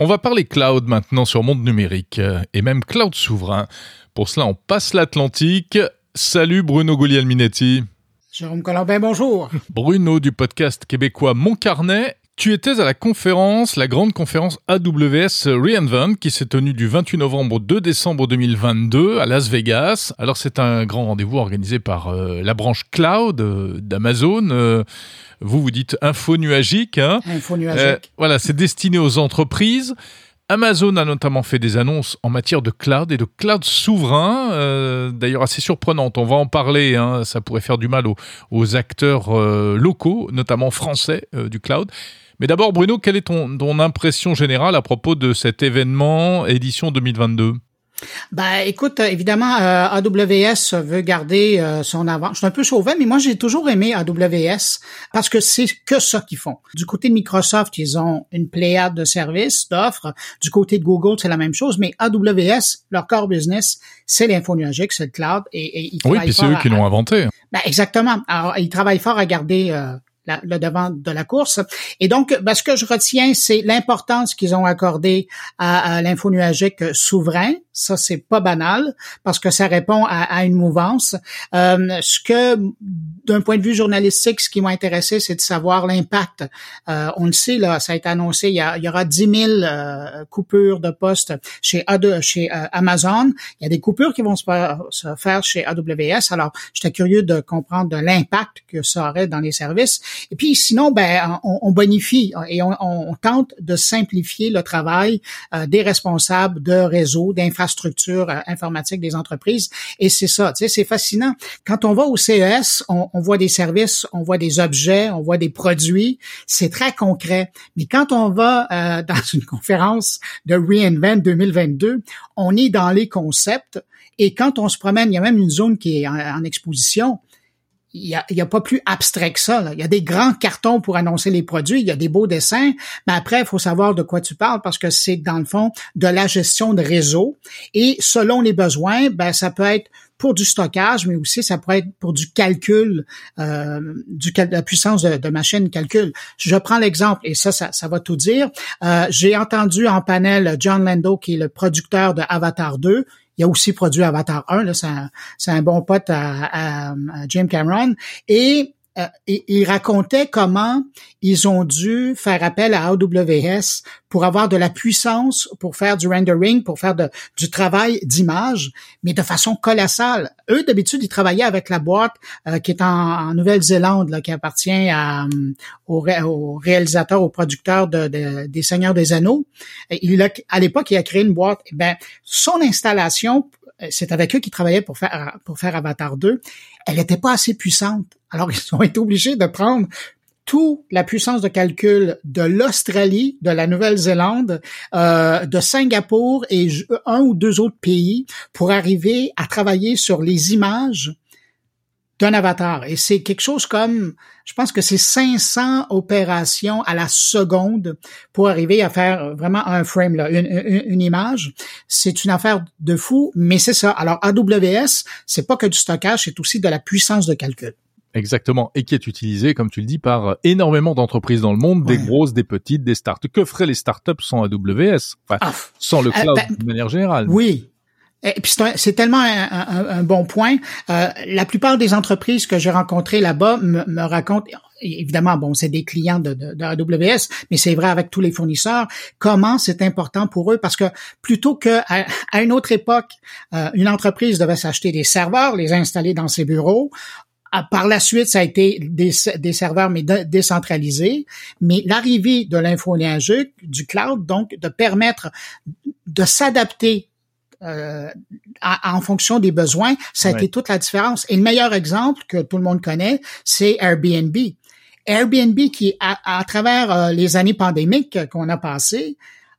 On va parler cloud maintenant sur monde numérique euh, et même cloud souverain. Pour cela, on passe l'Atlantique. Salut Bruno Guglielminetti. Jérôme Colombin, bonjour. Bruno du podcast québécois Mon Carnet. Tu étais à la conférence, la grande conférence AWS Reinvent qui s'est tenue du 28 novembre au 2 décembre 2022 à Las Vegas. Alors c'est un grand rendez-vous organisé par euh, la branche cloud euh, d'Amazon. Euh, vous vous dites info nuagique. Hein info nuagique. voilà, c'est destiné aux entreprises. Amazon a notamment fait des annonces en matière de cloud et de cloud souverain, euh, d'ailleurs assez surprenantes. On va en parler, hein, ça pourrait faire du mal aux, acteurs euh, locaux, notamment français euh, du cloud. Mais d'abord, Bruno, quelle est ton, ton impression générale à propos de cet événement édition 2022 ben, écoute, évidemment, euh, AWS veut garder euh, son avant. Je suis un peu chauvin, mais moi, j'ai toujours aimé AWS parce que c'est que ça qu'ils font. Du côté de Microsoft, ils ont une pléiade de services, d'offres. Du côté de Google, c'est la même chose. Mais AWS, leur core business, c'est l'info nuagique, c'est le cloud. Et, ils oui, puis c'est eux qui l'ont inventé. Ben, exactement. Alors, ils travaillent fort à garder euh, le devant de la course. Et donc, ben, ce que je retiens, c'est l'importance qu'ils ont accordée à, à l'info nuagique souverain. Ça, c'est pas banal parce que ça répond à, à une mouvance. Euh, ce que, d'un point de vue journalistique, ce qui m'a intéressé, c'est de savoir l'impact. Euh, on le sait, là, ça a été annoncé, il y, a, il y aura 10 000 euh, coupures de postes chez, A2, chez euh, Amazon. Il y a des coupures qui vont se, faire chez AWS. Alors, j'étais curieux de comprendre l'impact que ça aurait dans les services. Et puis sinon, ben, on, bonifie et on, tente de simplifier le travail euh, des responsables de réseaux, d'infrastructures euh, informatiques des entreprises. Et c'est ça, tu sais, c'est fascinant. Quand on va au CES, on, voit des services, on voit des objets, on voit des produits. C'est très concret. Mais quand on va euh, dans une conférence de Reinvent 2022, on est dans les concepts. Et quand on se promène, il y a même une zone qui est en exposition il y a, y a, pas plus abstrait que ça. Il y a des grands cartons pour annoncer les produits, il y a des beaux dessins, mais après, il faut savoir de quoi tu parles parce que c'est dans le fond de la gestion de réseau. Et selon les besoins, ben ça peut être pour du stockage, mais aussi ça pourrait être pour du calcul, euh, du la puissance de, de, machine calcul. Je prends l'exemple et ça, ça, ça va tout dire. Euh, J'ai entendu en panel John Lando, qui est le producteur de Avatar 2. Il a aussi produit Avatar 1, là, c'est un, un, bon pote à, à, Jim Cameron. Et euh, il racontait comment ils ont dû faire appel à AWS pour avoir de la puissance, pour faire du rendering, pour faire de, du travail d'image, mais de façon colossale. Eux, d'habitude, ils travaillaient avec la boîte euh, qui est en, Nouvelle-Zélande, qui appartient à, euh, au, au, réalisateur, au producteur de, des Seigneurs des Anneaux. il a, à l'époque, il a créé une boîte. Eh ben, son installation, c'est avec eux qu'il travaillait pour faire pour faire Avatar 2. Elle n'était pas assez puissante. Alors ils ont été obligés de prendre toute la puissance de calcul de l'Australie, de la Nouvelle-Zélande, euh, de Singapour et un ou deux autres pays pour arriver à travailler sur les images d'un avatar. Et c'est quelque chose comme, je pense que c'est 500 opérations à la seconde pour arriver à faire vraiment un frame, là, une, une, image. C'est une affaire de fou, mais c'est ça. Alors AWS, c'est pas que du stockage, c'est aussi de la puissance de calcul. Exactement, et qui est utilisé, comme tu le dis, par énormément d'entreprises dans le monde, des grosses, des petites, des startups. Que feraient les startups sans AWS enfin, ah. Sans le euh, cloud ben, de manière générale Oui, et puis c'est tellement un, bon point. Euh, la plupart des entreprises que j'ai rencontrées là-bas me, racontent, évidemment, bon, c'est des clients de, AWS, mais c'est vrai avec tous les fournisseurs, comment c'est important pour eux parce que plutôt que une autre époque, euh, une entreprise devait s'acheter des serveurs, les installer dans ses bureaux. Par la suite, ça a été des, des serveurs mais décentralisés. Mais l'arrivée de l'info du cloud, donc de permettre de s'adapter euh, en fonction des besoins, ça a été toute la différence. Et le meilleur exemple que tout le monde connaît, c'est Airbnb. Airbnb qui, à, à travers euh, les années pandémiques qu'on a passées,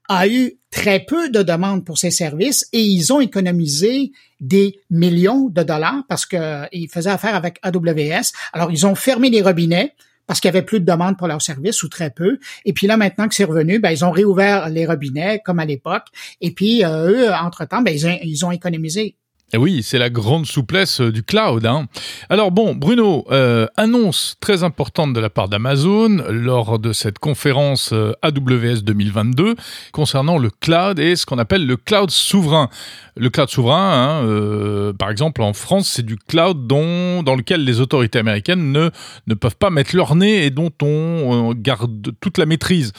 a eu très peu de demandes pour ses services et ils ont économisé des millions de dollars parce qu'ils faisaient affaire avec AWS. Alors, ils ont fermé les robinets parce qu'il y avait plus de demandes pour leurs services ou très peu. Et puis là, maintenant que c'est revenu, ben, ils ont réouvert les robinets comme à l'époque. Et puis, euh, eux, entre-temps, ben, ils, ont, économisé Et oui, c'est la grande souplesse euh, du cloud. Hein. Alors bon, Bruno, euh, annonce très importante de la part d'Amazon lors de cette conférence euh, AWS 2022 concernant le cloud et ce qu'on appelle le cloud souverain. Le cloud souverain, hein, par exemple en France, c'est du cloud dont, dans lequel les autorités américaines ne, ne peuvent pas mettre leur nez et dont on garde toute la maîtrise.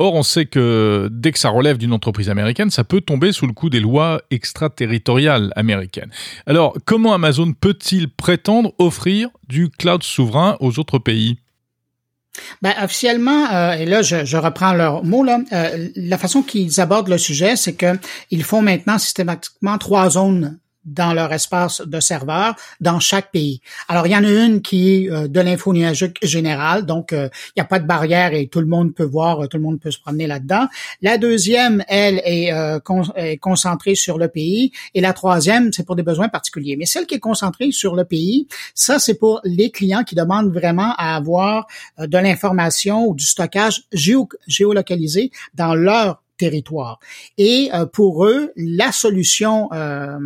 Or, on sait que dès que ça relève d'une entreprise américaine, ça peut tomber sous le coup des lois extraterritoriales américaines. Alors, comment Amazon peut-il prétendre offrir du cloud souverain aux autres pays? Ben, officiellement, euh, et là je, reprends leur mot là, euh, la façon qu'ils abordent le sujet, c'est que ils font maintenant systématiquement trois zones dans leur espace de serveur dans chaque pays. Alors, il y en a une qui est euh, de l'info nuagique générale, donc euh, il n'y a pas de barrière et tout le monde peut voir, tout le monde peut se promener là-dedans. La deuxième, elle, est, euh, concentrée sur le pays. Et la troisième, c'est pour des besoins particuliers. Mais celle qui est concentrée sur le pays, ça, c'est pour les clients qui demandent vraiment à avoir de l'information ou du stockage géolocalisé dans leur territoire. Et euh, pour eux, la solution euh,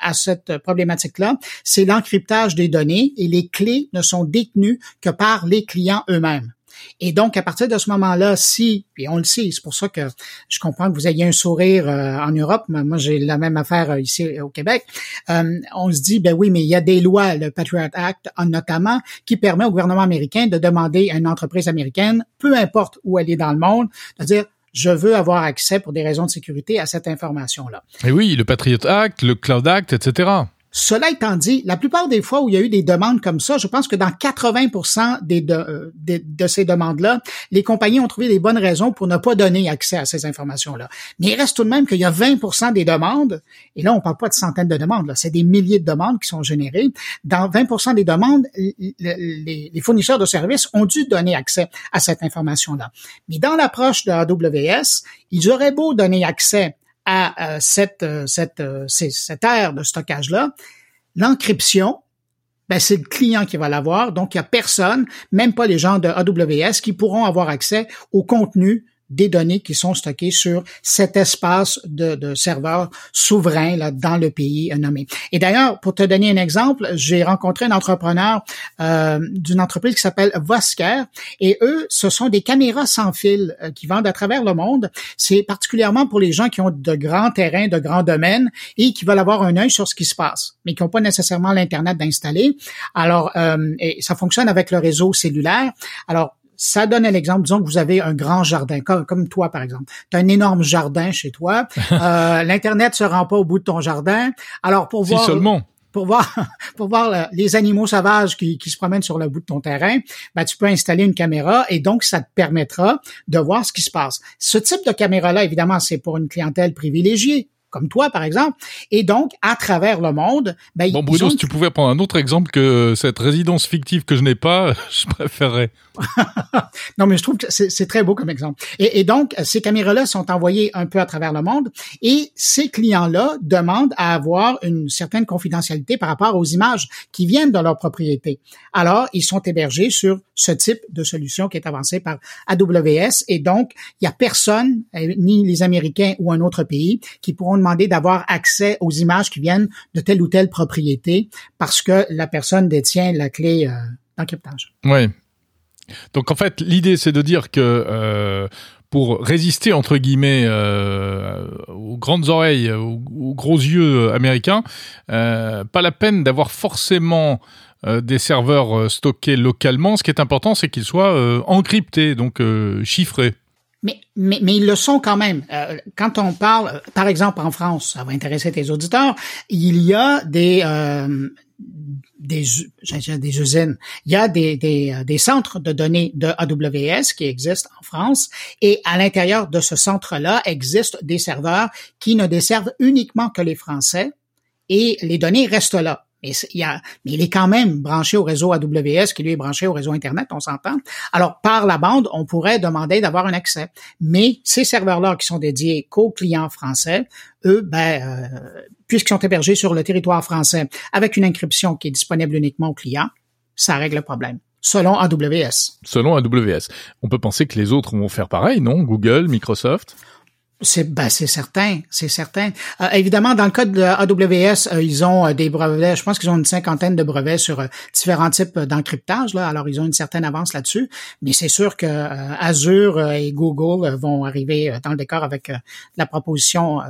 à cette problématique-là, c'est l'encryptage des données et les clés ne sont détenues que par les clients eux-mêmes. Et donc, à partir de ce moment-là, si, et on le sait, c'est pour ça que je comprends que vous ayez un sourire euh, en Europe, moi j'ai la même affaire ici au Québec, on se dit, ben oui, mais il y a des lois, le Patriot Act notamment, qui permet au gouvernement américain de demander à une entreprise américaine, peu importe où elle est dans le monde, de dire, je veux avoir accès pour des raisons de sécurité à cette information-là. Et oui, le Patriot Act, le Cloud Act, etc. Cela étant dit, la plupart des fois où il y a eu des demandes comme ça, je pense que dans 80% des de, de, ces demandes-là, les compagnies ont trouvé des bonnes raisons pour ne pas donner accès à ces informations-là. Mais il reste tout de même qu'il y a 20% des demandes, et là on parle pas de centaines de demandes, c'est des milliers de demandes qui sont générées. Dans 20% des demandes, les, les fournisseurs de services ont dû donner accès à cette information-là. Mais dans l'approche de AWS, ils auraient beau donner accès à euh, cette, euh, cette, euh, cette aire de stockage-là, l'encryption, ben c'est le client qui va l'avoir. Donc, il n'y a personne, même pas les gens de AWS, qui pourront avoir accès au contenu des données qui sont stockées sur cet espace de, de serveurs souverains là, dans le pays nommé. Et d'ailleurs, pour te donner un exemple, j'ai rencontré un entrepreneur euh, d'une entreprise qui s'appelle Vosker et eux, ce sont des caméras sans fil euh, qui vendent à travers le monde. C'est particulièrement pour les gens qui ont de grands terrains, de grands domaines et qui veulent avoir un œil sur ce qui se passe, mais qui n'ont pas nécessairement l'Internet d'installer. Alors, euh, et ça fonctionne avec le réseau cellulaire. Alors, ça donne un exemple. Disons que vous avez un grand jardin, comme, toi, par exemple. Tu as un énorme jardin chez toi. euh, L'Internet se rend pas au bout de ton jardin. Alors, pour voir... seulement pour voir pour voir les animaux sauvages qui, qui, se promènent sur le bout de ton terrain, ben, tu peux installer une caméra et donc ça te permettra de voir ce qui se passe. Ce type de caméra-là, évidemment, c'est pour une clientèle privilégiée comme toi, par exemple. Et donc, à travers le monde, ben, bon, Bruno, si tu pouvais prendre un autre exemple que cette résidence fictive que je n'ai pas, je préférerais. non, mais je trouve que c'est très beau comme exemple. Et, et donc, ces caméras-là sont envoyées un peu à travers le monde et ces clients-là demandent à avoir une certaine confidentialité par rapport aux images qui viennent de leur propriété. Alors, ils sont hébergés sur ce type de solution qui est avancée par AWS et donc, il y a personne, euh, ni les Américains ou un autre pays, qui pourront d'avoir accès aux images qui viennent de telle ou telle propriété parce que la personne détient la clé euh, d'encryptage. Oui. Donc en fait, l'idée c'est de dire que euh, pour résister entre guillemets euh, aux grandes oreilles, aux, gros yeux américains, pas la peine d'avoir forcément des serveurs stockés localement. Ce qui est important, c'est qu'ils soient encryptés, donc chiffrés. Mais, mais, mais ils le sont quand même. Euh, quand on parle, par exemple en France, ça va intéresser tes auditeurs, il y a des euh, des, des usines, il y a des, des, euh, des, centres de données de AWS qui existent en France et à l'intérieur de ce centre-là existent des serveurs qui ne desservent uniquement que les Français et les données restent là. Mais, il, a, est quand même branché au réseau AWS qui lui est branché au réseau Internet, on s'entend. Alors, par la bande, on pourrait demander d'avoir un accès. Mais ces serveurs-là qui sont dédiés qu'aux clients français, eux, ben, euh, puisqu'ils sont hébergés sur le territoire français avec une encryption qui est disponible uniquement aux clients, ça règle le problème. Selon AWS. Selon AWS. On peut penser que les autres vont faire pareil, non? Google, Microsoft? C'est ben, c'est certain, c'est certain. Euh, évidemment, dans le cas de AWS, euh, ils ont euh, des brevets. Je pense qu'ils ont une cinquantaine de brevets sur différents types d'encryptage. Là, alors ils ont une certaine avance là-dessus. Mais c'est sûr que Azure et Google vont arriver dans le décor avec la proposition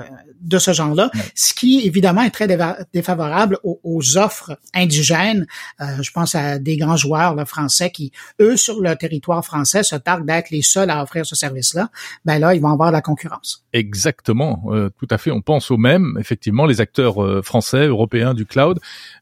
de ce genre-là, ce qui évidemment est très défavorable aux, offres indigènes. je pense à des grands joueurs là, français qui, eux, sur le territoire français, se targuent d'être les seuls à offrir ce service-là. Ben là, ils vont avoir de la concurrence. Exactement, euh, tout à fait. On pense au même, effectivement, les acteurs euh, français, européens du cloud,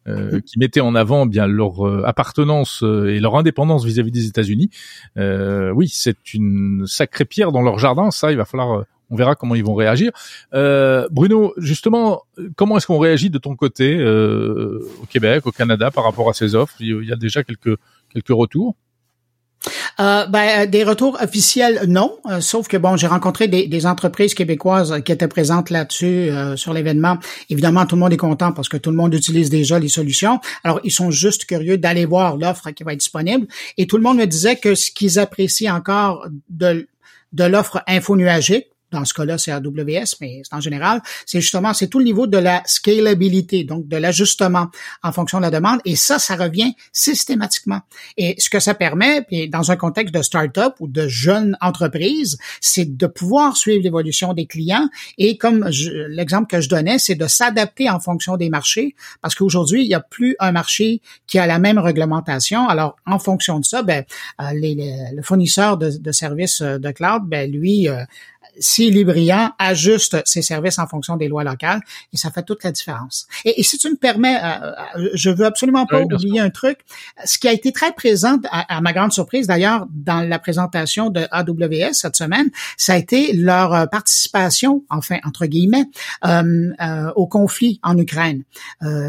euh, mhm. qui mettaient en avant bien leur appartenance et leur indépendance vis-à-vis des États-Unis. oui, c'est une sacrée pierre dans leur jardin. Ça, il va falloir. on verra comment ils vont réagir. Bruno, justement, comment est-ce qu'on réagit de ton côté au Québec, au Canada, par rapport à ces offres? Il y a déjà quelques quelques retours? Euh, ben, euh, des retours officiels, non. Euh, sauf que bon, j'ai rencontré des, entreprises québécoises qui étaient présentes là-dessus sur l'événement. Évidemment, tout le monde est content parce que tout le monde utilise déjà les solutions. Alors, ils sont juste curieux d'aller voir l'offre qui va être disponible. Et tout le monde me disait que ce qu'ils apprécient encore de de l'offre infonuagique, dans ce cas-là, c'est AWS, mais en général, c'est justement, c'est tout le niveau de la scalabilité, donc de l'ajustement en fonction de la demande. Et ça, ça revient systématiquement. Et ce que ça permet, puis dans un contexte de start-up ou de jeune entreprise, c'est de pouvoir suivre l'évolution des clients. Et comme l'exemple que je donnais, c'est de s'adapter en fonction des marchés, parce qu'aujourd'hui, il n'y a plus un marché qui a la même réglementation. Alors, en fonction de ça, ben, euh, les, le fournisseur de, de services euh, de cloud, ben, lui, euh, s'il est brillant, ajuste ses services en fonction des lois locales et ça fait toute la différence. Et, si tu me permets, euh, euh, je veux absolument pas oublier un truc. Ce qui a été très présent, à, ma grande surprise d'ailleurs, dans la présentation de AWS cette semaine, ça a été leur euh, participation, enfin entre guillemets, au conflit en Ukraine.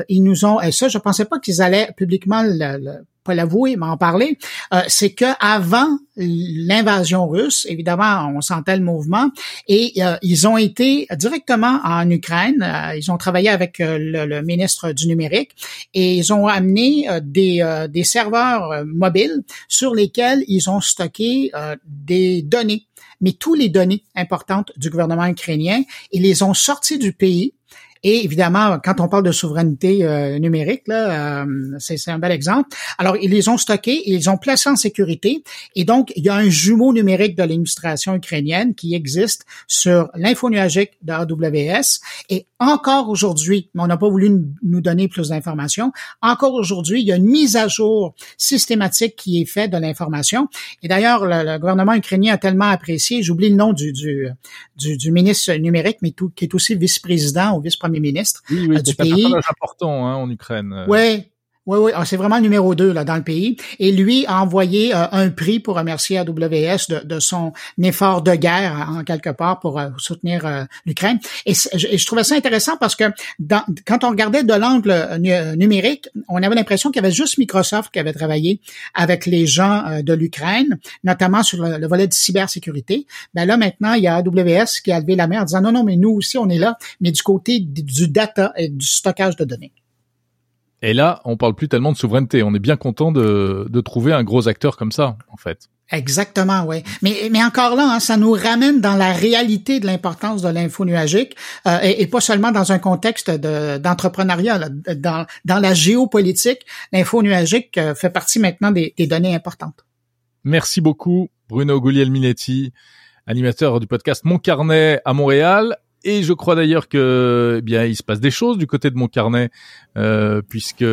ils nous ont, et ça, je pensais pas qu'ils allaient publiquement le pas l'avouer, mais en parler, euh, c'est que avant l'invasion russe, évidemment, on sentait le mouvement, et euh, ils ont été directement en Ukraine. Euh, ils ont travaillé avec le, ministre du numérique et ils ont amené des, des serveurs mobiles sur lesquels ils ont stocké des données mais tous les données importantes du gouvernement ukrainien, ils les ont sortis du pays et évidemment, quand on parle de souveraineté euh, numérique, là, euh, c'est un bel exemple. Alors, ils les ont stockés, ils les ont placés en sécurité. Et donc, il y a un jumeau numérique de l'administration ukrainienne qui existe sur l'info nuagique de AWS. Et encore aujourd'hui, mais on n'a pas voulu nous donner plus d'informations, encore aujourd'hui, il y a une mise à jour systématique qui est faite de l'information. Et d'ailleurs, le, gouvernement ukrainien a tellement apprécié, j'oublie le nom du, du, du, ministre numérique, mais tout, qui est aussi vice-président ou vice-premier ministre oui, oui, du pays. C'est un important hein, en Ukraine. Oui, oui, oui, ah, c'est vraiment le numéro 2 là dans le pays. Et lui a envoyé euh, un prix pour remercier AWS de, son effort de guerre en quelque part pour euh, soutenir euh, l'Ukraine. Et, je trouvais ça intéressant parce que quand on regardait de l'angle numérique, on avait l'impression qu'il y avait juste Microsoft qui avait travaillé avec les gens de l'Ukraine, notamment sur le, volet de cybersécurité. Ben là maintenant, il y a AWS qui a levé la main en disant non, non, mais nous aussi on est là, mais du côté du data et du stockage de données. Et là, on parle plus tellement de souveraineté. On est bien content de, de trouver un gros acteur comme ça, en fait. Exactement, oui. Mais, mais encore là, hein, ça nous ramène dans la réalité de l'importance de l'info nuagique euh, et, pas seulement dans un contexte d'entrepreneuriat. dans, dans la géopolitique, l'info nuagique euh, fait partie maintenant des, des, données importantes. Merci beaucoup, Bruno Guglielminetti, animateur du podcast Mon Carnet à Montréal. Et je crois d'ailleurs que eh bien il se passe des choses du côté de mon carnet, euh, puisque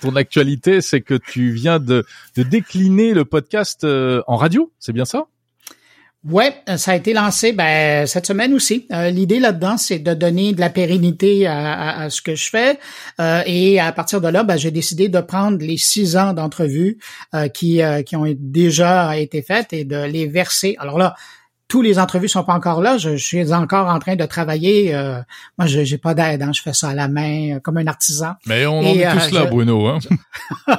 ton actualité, c'est que tu viens de, de décliner le podcast euh, en radio, c'est bien ça? Ouais, euh, ça a été lancé ben, cette semaine aussi. Euh, l'idée là-dedans, c'est de donner de la pérennité à, à, ce que je fais. Euh, et à partir de là, ben, j'ai décidé de prendre les six ans d'entrevues qui, qui ont déjà été faites et de les verser. Alors là, tous les entrevues sont pas encore là. Je, suis encore en train de travailler. Euh, moi, je j'ai pas d'aide. Hein. Je fais ça à la main, euh, comme un artisan. Mais on en est tous là, euh, Bruno. Hein?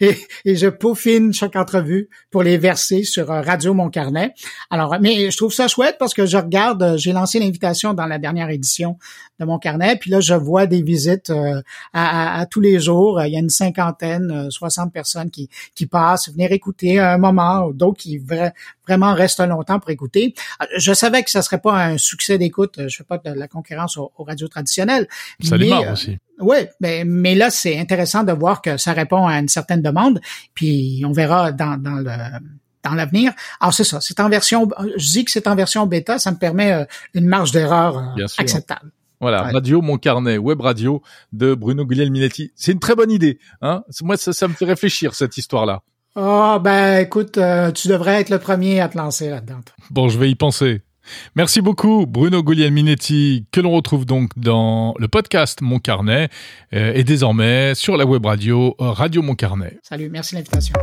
et, et, je peaufine chaque entrevue pour les verser sur euh, Radio Mon Carnet. Alors, mais je trouve ça chouette parce que je regarde, euh, j'ai lancé l'invitation dans la dernière édition de Mon Carnet, puis là, je vois des visites euh, à, à, tous les jours. Il y a une cinquantaine, 60 personnes qui, qui passent, venir écouter un moment, d'autres qui vraiment restent longtemps pour écouter. Je savais que ça serait pas un succès d'écoute. Je fais pas de la concurrence aux, radios traditionnelles. Ça mais, aussi. Oui, mais, mais là, c'est intéressant de voir que ça répond à une certaine demande, puis on verra dans, dans le dans l'avenir. Alors c'est ça, c'est en version, je dis que c'est en version bêta, ça me permet euh, une marge d'erreur euh, acceptable. Voilà, Radio Mon Carnet, web radio de Bruno Guglielminetti. C'est une très bonne idée. Hein Moi, ça, ça me fait réfléchir, cette histoire-là. Oh, ben écoute, euh, tu devrais être le premier à te lancer là-dedans. Bon, je vais y penser. Merci beaucoup Bruno Guglielminetti que l'on retrouve donc dans le podcast Mon Carnet euh, et désormais sur la web radio euh, Radio Mon Carnet. Salut, merci de l'invitation.